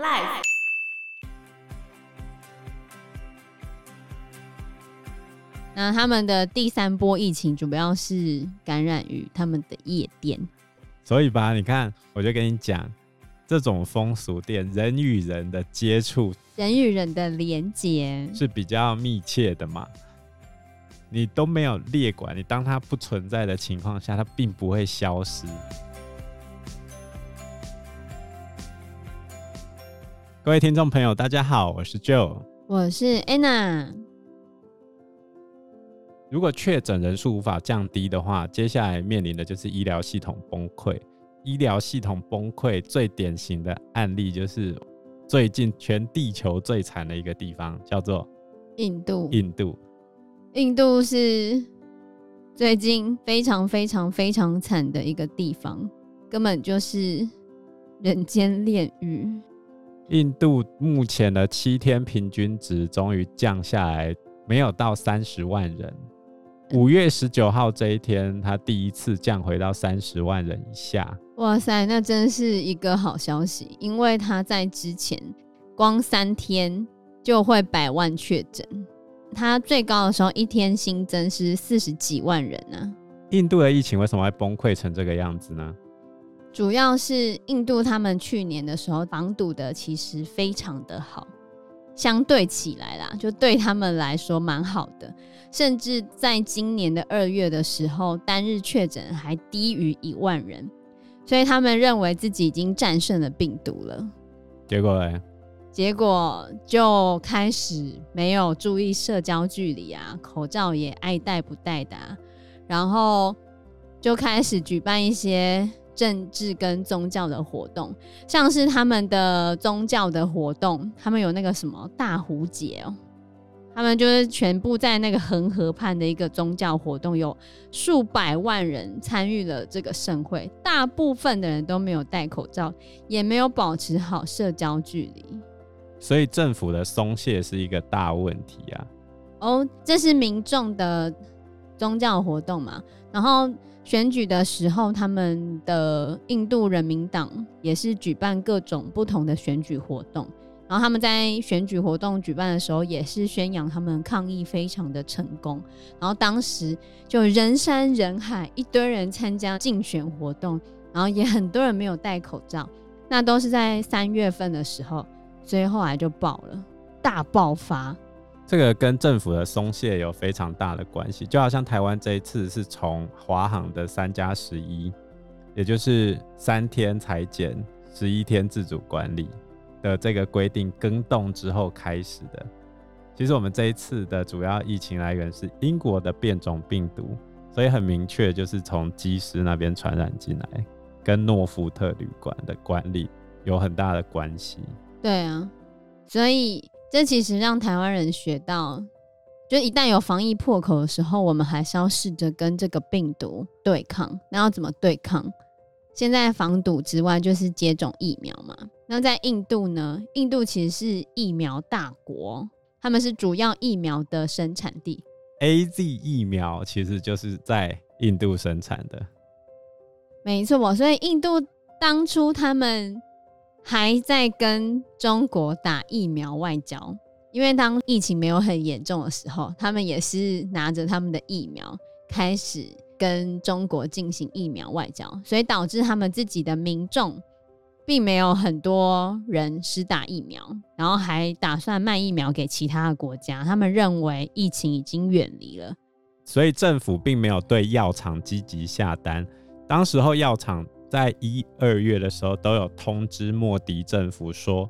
Life。那他们的第三波疫情主要是感染于他们的夜店，所以吧，你看，我就跟你讲，这种风俗店，人与人的接触，人与人的连接是比较密切的嘛。你都没有列管，你当它不存在的情况下，它并不会消失。各位听众朋友，大家好，我是 Joe，我是 Anna。如果确诊人数无法降低的话，接下来面临的就是医疗系统崩溃。医疗系统崩溃最典型的案例就是最近全地球最惨的一个地方，叫做印度。印度，印度是最近非常非常非常惨的一个地方，根本就是人间炼狱。印度目前的七天平均值终于降下来，没有到三十万人。五月十九号这一天，他第一次降回到三十万人以下。哇塞，那真是一个好消息，因为他在之前光三天就会百万确诊，他最高的时候一天新增是四十几万人呢、啊。印度的疫情为什么会崩溃成这个样子呢？主要是印度他们去年的时候防堵的其实非常的好。相对起来啦，就对他们来说蛮好的，甚至在今年的二月的时候，单日确诊还低于一万人，所以他们认为自己已经战胜了病毒了。结果呢？结果就开始没有注意社交距离啊，口罩也爱戴不戴的啊，然后就开始举办一些。政治跟宗教的活动，像是他们的宗教的活动，他们有那个什么大壶节哦，他们就是全部在那个恒河畔的一个宗教活动，有数百万人参与了这个盛会，大部分的人都没有戴口罩，也没有保持好社交距离，所以政府的松懈是一个大问题啊。哦，这是民众的宗教活动嘛，然后。选举的时候，他们的印度人民党也是举办各种不同的选举活动。然后他们在选举活动举办的时候，也是宣扬他们抗议非常的成功。然后当时就人山人海，一堆人参加竞选活动，然后也很多人没有戴口罩。那都是在三月份的时候，所以后来就爆了，大爆发。这个跟政府的松懈有非常大的关系，就好像台湾这一次是从华航的三加十一，也就是三天裁减、十一天自主管理的这个规定更动之后开始的。其实我们这一次的主要疫情来源是英国的变种病毒，所以很明确就是从机师那边传染进来，跟诺福特旅馆的管理有很大的关系。对啊，所以。这其实让台湾人学到，就一旦有防疫破口的时候，我们还是要试着跟这个病毒对抗。那要怎么对抗？现在防堵之外，就是接种疫苗嘛。那在印度呢？印度其实是疫苗大国，他们是主要疫苗的生产地。AZ 疫苗其实就是在印度生产的。没错，所以印度当初他们。还在跟中国打疫苗外交，因为当疫情没有很严重的时候，他们也是拿着他们的疫苗开始跟中国进行疫苗外交，所以导致他们自己的民众并没有很多人施打疫苗，然后还打算卖疫苗给其他的国家。他们认为疫情已经远离了，所以政府并没有对药厂积极下单。当时候药厂。在一二月的时候，都有通知莫迪政府说，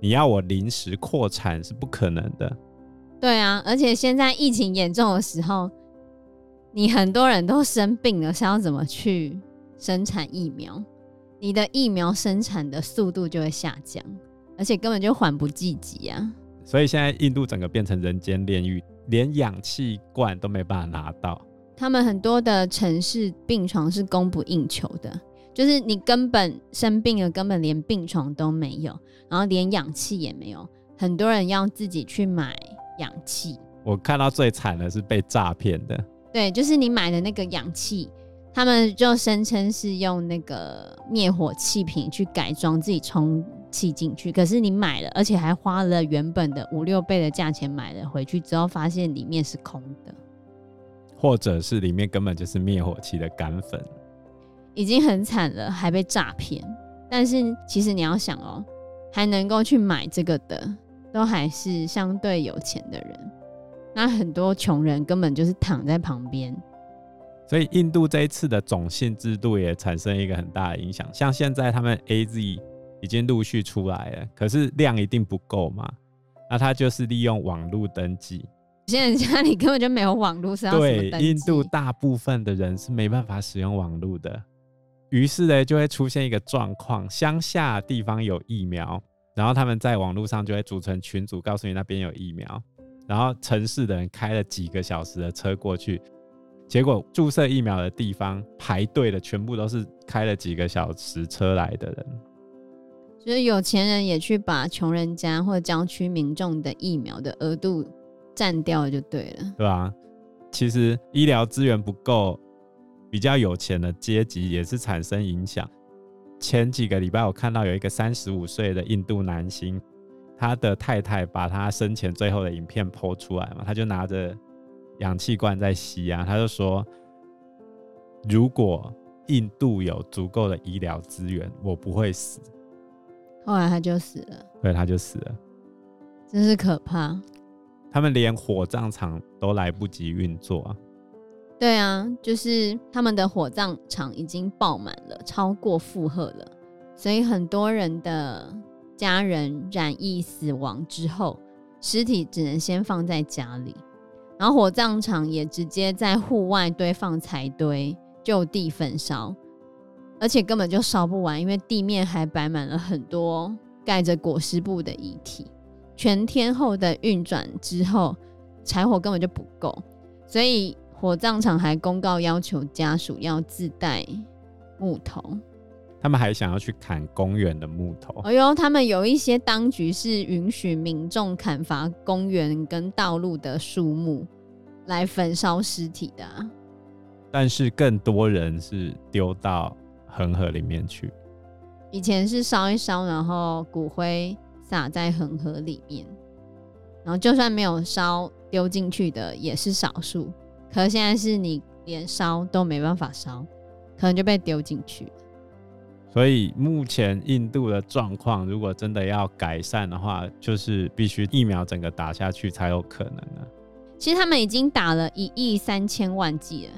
你要我临时扩产是不可能的。对啊，而且现在疫情严重的时候，你很多人都生病了，是要怎么去生产疫苗？你的疫苗生产的速度就会下降，而且根本就缓不济急啊！所以现在印度整个变成人间炼狱，连氧气罐都没办法拿到。他们很多的城市病床是供不应求的。就是你根本生病了，根本连病床都没有，然后连氧气也没有，很多人要自己去买氧气。我看到最惨的是被诈骗的。对，就是你买的那个氧气，他们就声称是用那个灭火器瓶去改装自己充气进去，可是你买了，而且还花了原本的五六倍的价钱买了回去之后，发现里面是空的，或者是里面根本就是灭火器的干粉，已经很惨了，还被诈骗。但是其实你要想哦，还能够去买这个的，都还是相对有钱的人。那很多穷人根本就是躺在旁边。所以印度这一次的种姓制度也产生一个很大的影响。像现在他们 AZ 已经陆续出来了，可是量一定不够嘛？那他就是利用网络登记。现在家里根本就没有网络，是要对，印度大部分的人是没办法使用网络的。于是呢，就会出现一个状况：乡下地方有疫苗，然后他们在网络上就会组成群组，告诉你那边有疫苗。然后城市的人开了几个小时的车过去。结果注射疫苗的地方排队的全部都是开了几个小时车来的人，就是有钱人也去把穷人家或者郊区民众的疫苗的额度占掉就对了，对吧？其实医疗资源不够，比较有钱的阶级也是产生影响。前几个礼拜我看到有一个三十五岁的印度男星，他的太太把他生前最后的影片 PO 出来嘛，他就拿着。氧气罐在吸啊，他就说：“如果印度有足够的医疗资源，我不会死。”后来他就死了，对，他就死了，真是可怕。他们连火葬场都来不及运作啊！对啊，就是他们的火葬场已经爆满了，超过负荷了，所以很多人的家人染疫死亡之后，尸体只能先放在家里。然后火葬场也直接在户外堆放柴堆，就地焚烧，而且根本就烧不完，因为地面还摆满了很多盖着裹尸布的遗体。全天候的运转之后，柴火根本就不够，所以火葬场还公告要求家属要自带木头。他们还想要去砍公园的木头。哎呦，他们有一些当局是允许民众砍伐公园跟道路的树木来焚烧尸体的啊，但是更多人是丢到恒河里面去。以前是烧一烧，然后骨灰撒在恒河里面，然后就算没有烧丢进去的也是少数。可是现在是你连烧都没办法烧，可能就被丢进去。所以目前印度的状况，如果真的要改善的话，就是必须疫苗整个打下去才有可能呢。其实他们已经打了一亿三千万剂了，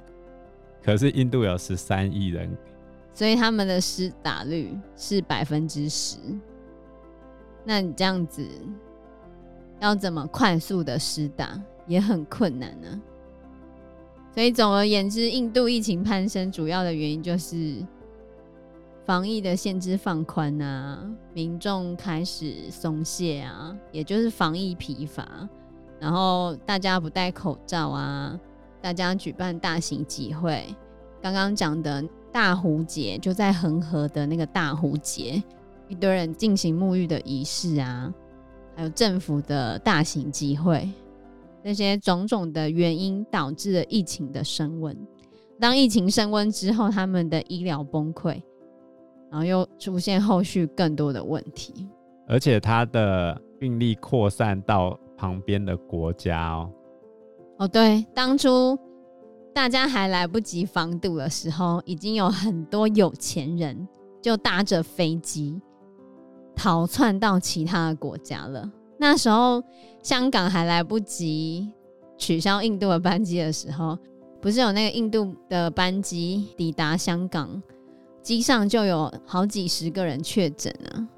可是印度有十三亿人，所以他们的施打率是百分之十。那你这样子要怎么快速的施打也很困难呢？所以总而言之，印度疫情攀升主要的原因就是。防疫的限制放宽啊，民众开始松懈啊，也就是防疫疲乏，然后大家不戴口罩啊，大家举办大型集会，刚刚讲的大壶节就在恒河的那个大壶节，一堆人进行沐浴的仪式啊，还有政府的大型集会，这些种种的原因导致了疫情的升温。当疫情升温之后，他们的医疗崩溃。然后又出现后续更多的问题，而且他的病例扩散到旁边的国家哦。哦，对，当初大家还来不及防堵的时候，已经有很多有钱人就搭着飞机逃窜到其他的国家了。那时候香港还来不及取消印度的班机的时候，不是有那个印度的班机抵达香港？机上就有好几十个人确诊了，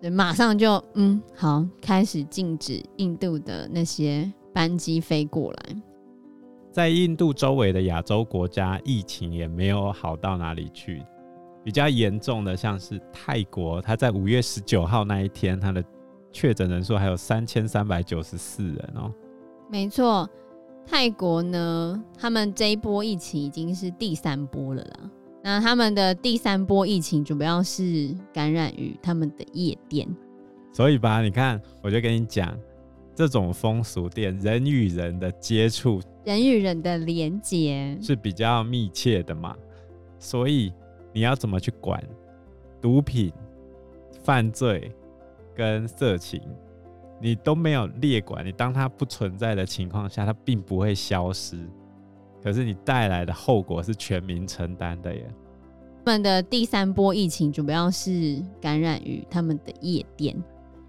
对，马上就嗯好，开始禁止印度的那些班机飞过来。在印度周围的亚洲国家，疫情也没有好到哪里去。比较严重的像是泰国，它在五月十九号那一天，它的确诊人数还有三千三百九十四人哦。没错，泰国呢，他们这一波疫情已经是第三波了啦。那他们的第三波疫情主要是感染于他们的夜店，所以吧，你看，我就跟你讲，这种风俗店人与人的接触，人与人的连接是比较密切的嘛，所以你要怎么去管毒品？犯罪跟色情，你都没有列管，你当它不存在的情况下，它并不会消失。可是你带来的后果是全民承担的耶。他们的第三波疫情主要是感染于他们的夜店，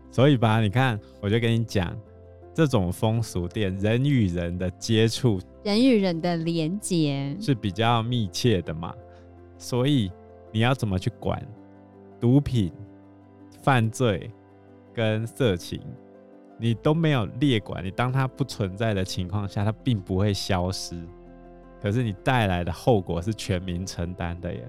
所以吧，你看，我就跟你讲，这种风俗店人与人的接触，人与人的连接是比较密切的嘛，所以你要怎么去管毒品、犯罪跟色情，你都没有列管，你当它不存在的情况下，它并不会消失。可是你带来的后果是全民承担的耶。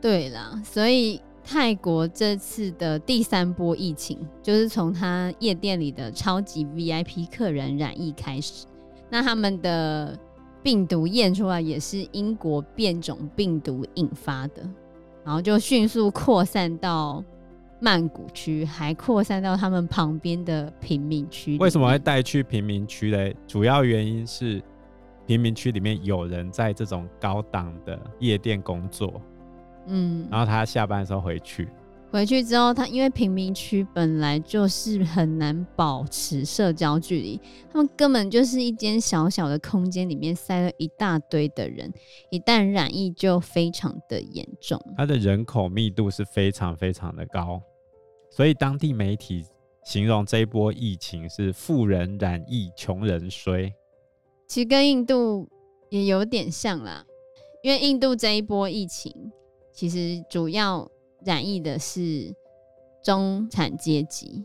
对啦，所以泰国这次的第三波疫情，就是从他夜店里的超级 VIP 客人染疫开始。那他们的病毒验出来也是英国变种病毒引发的，然后就迅速扩散到曼谷区，还扩散到他们旁边的贫民区。为什么会带去贫民区嘞？主要原因是。贫民区里面有人在这种高档的夜店工作，嗯，然后他下班的时候回去，回去之后，他因为贫民区本来就是很难保持社交距离，他们根本就是一间小小的空间里面塞了一大堆的人，一旦染疫就非常的严重，它的人口密度是非常非常的高，所以当地媒体形容这一波疫情是富人染疫，穷人衰。其实跟印度也有点像啦，因为印度这一波疫情，其实主要染疫的是中产阶级。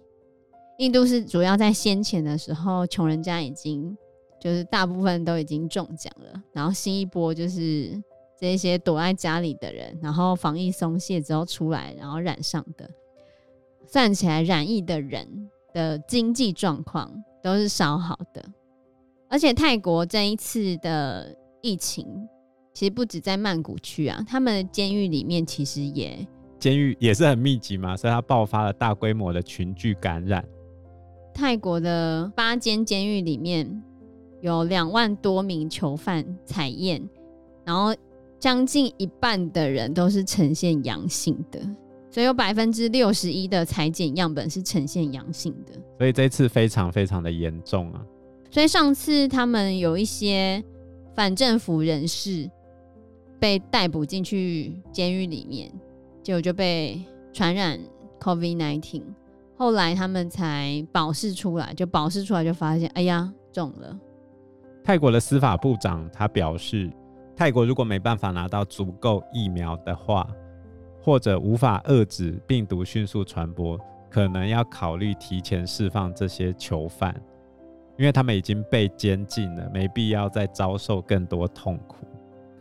印度是主要在先前的时候，穷人家已经就是大部分都已经中奖了，然后新一波就是这些躲在家里的人，然后防疫松懈之后出来，然后染上的，算起来染疫的人的经济状况都是稍好的。而且泰国这一次的疫情，其实不止在曼谷区啊，他们的监狱里面其实也监狱也是很密集嘛，所以它爆发了大规模的群聚感染。泰国的八间监狱里面有两万多名囚犯采验，然后将近一半的人都是呈现阳性的，所以有百分之六十一的裁剪样本是呈现阳性的。所以这次非常非常的严重啊。所以上次他们有一些反政府人士被逮捕进去监狱里面，结果就被传染 COVID-19。后来他们才保释出来，就保释出来就发现，哎呀，中了。泰国的司法部长他表示，泰国如果没办法拿到足够疫苗的话，或者无法遏制病毒迅速传播，可能要考虑提前释放这些囚犯。因为他们已经被监禁了，没必要再遭受更多痛苦。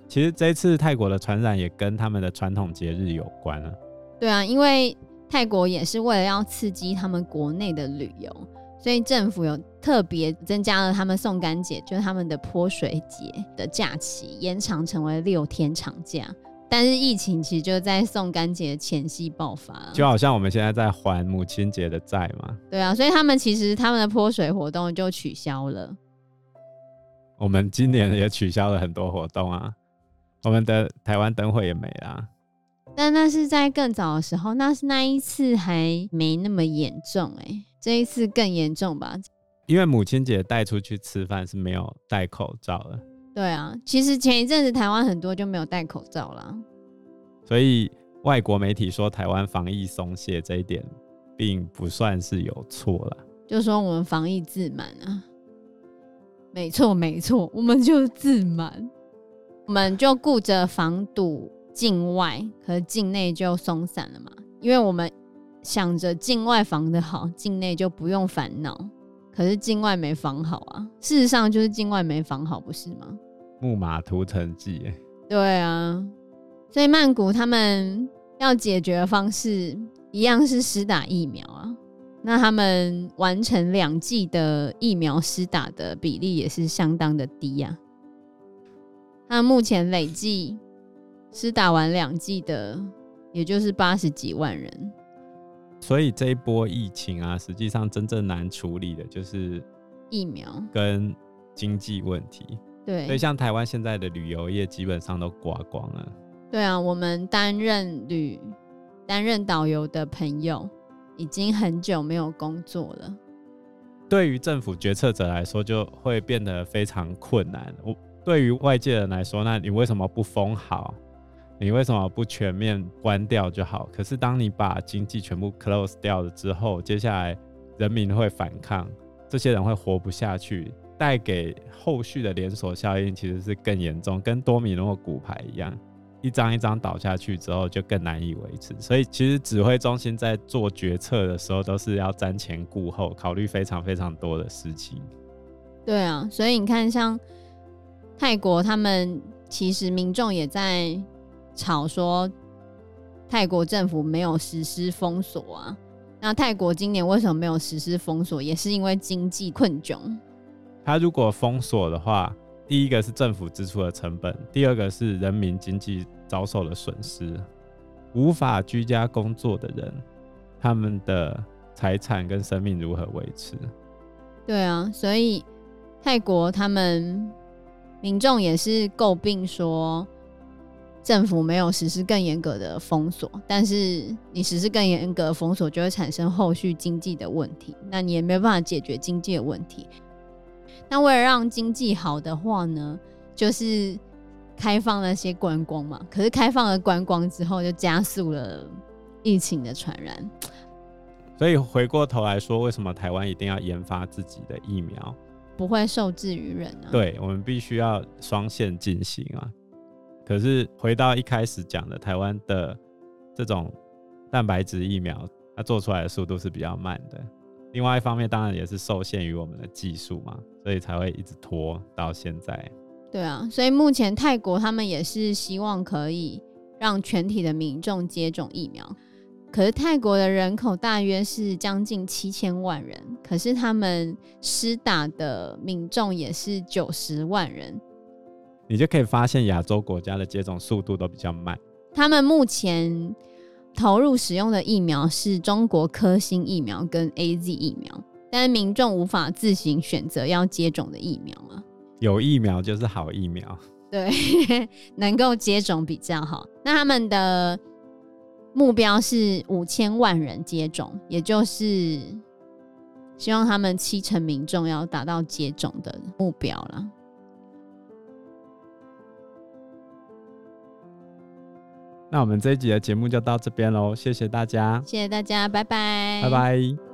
其实这次泰国的传染也跟他们的传统节日有关了。对啊，因为泰国也是为了要刺激他们国内的旅游，所以政府有特别增加了他们送干节，就是他们的泼水节的假期，延长成为六天长假。但是疫情其实就在送干节前夕爆发，就好像我们现在在还母亲节的债嘛。对啊，所以他们其实他们的泼水活动就取消了。我们今年也取消了很多活动啊，我们的台湾灯会也没啦。但那是在更早的时候，那是那一次还没那么严重哎、欸，这一次更严重吧？因为母亲节带出去吃饭是没有戴口罩的。对啊，其实前一阵子台湾很多就没有戴口罩啦，所以外国媒体说台湾防疫松懈这一点，并不算是有错了。就说我们防疫自满啊，没错没错，我们就自满，我们就顾着防堵境外，可是境内就松散了嘛，因为我们想着境外防的好，境内就不用烦恼，可是境外没防好啊，事实上就是境外没防好，不是吗？木马屠城记，对啊，所以曼谷他们要解决的方式一样是施打疫苗啊。那他们完成两剂的疫苗施打的比例也是相当的低呀。那目前累计施打完两剂的，也就是八十几万人。所以这一波疫情啊，实际上真正难处理的就是疫苗跟经济问题。对，所以像台湾现在的旅游业基本上都刮光了。对啊，我们担任旅担任导游的朋友已经很久没有工作了。对于政府决策者来说，就会变得非常困难。我对于外界人来说，那你为什么不封好？你为什么不全面关掉就好？可是当你把经济全部 close 掉了之后，接下来人民会反抗，这些人会活不下去，带给后续的连锁效应其实是更严重，跟多米诺骨牌一样。一张一张倒下去之后，就更难以维持。所以，其实指挥中心在做决策的时候，都是要瞻前顾后，考虑非常非常多的事情。对啊，所以你看，像泰国，他们其实民众也在吵说，泰国政府没有实施封锁啊。那泰国今年为什么没有实施封锁？也是因为经济困窘。他如果封锁的话，第一个是政府支出的成本，第二个是人民经济遭受的损失。无法居家工作的人，他们的财产跟生命如何维持？对啊，所以泰国他们民众也是诟病说，政府没有实施更严格的封锁，但是你实施更严格的封锁，就会产生后续经济的问题，那你也没有办法解决经济的问题。那为了让经济好的话呢，就是开放那些观光嘛。可是开放了观光之后，就加速了疫情的传染。所以回过头来说，为什么台湾一定要研发自己的疫苗？不会受制于人啊。对，我们必须要双线进行啊。可是回到一开始讲的，台湾的这种蛋白质疫苗，它做出来的速度是比较慢的。另外一方面，当然也是受限于我们的技术嘛，所以才会一直拖到现在。对啊，所以目前泰国他们也是希望可以让全体的民众接种疫苗。可是泰国的人口大约是将近七千万人，可是他们施打的民众也是九十万人。你就可以发现亚洲国家的接种速度都比较慢。他们目前。投入使用的疫苗是中国科兴疫苗跟 AZ 疫苗，但是民众无法自行选择要接种的疫苗啊。有疫苗就是好疫苗，对，能够接种比较好。那他们的目标是五千万人接种，也就是希望他们七成民众要达到接种的目标了。那我们这一集的节目就到这边喽，谢谢大家，谢谢大家，拜拜，拜拜。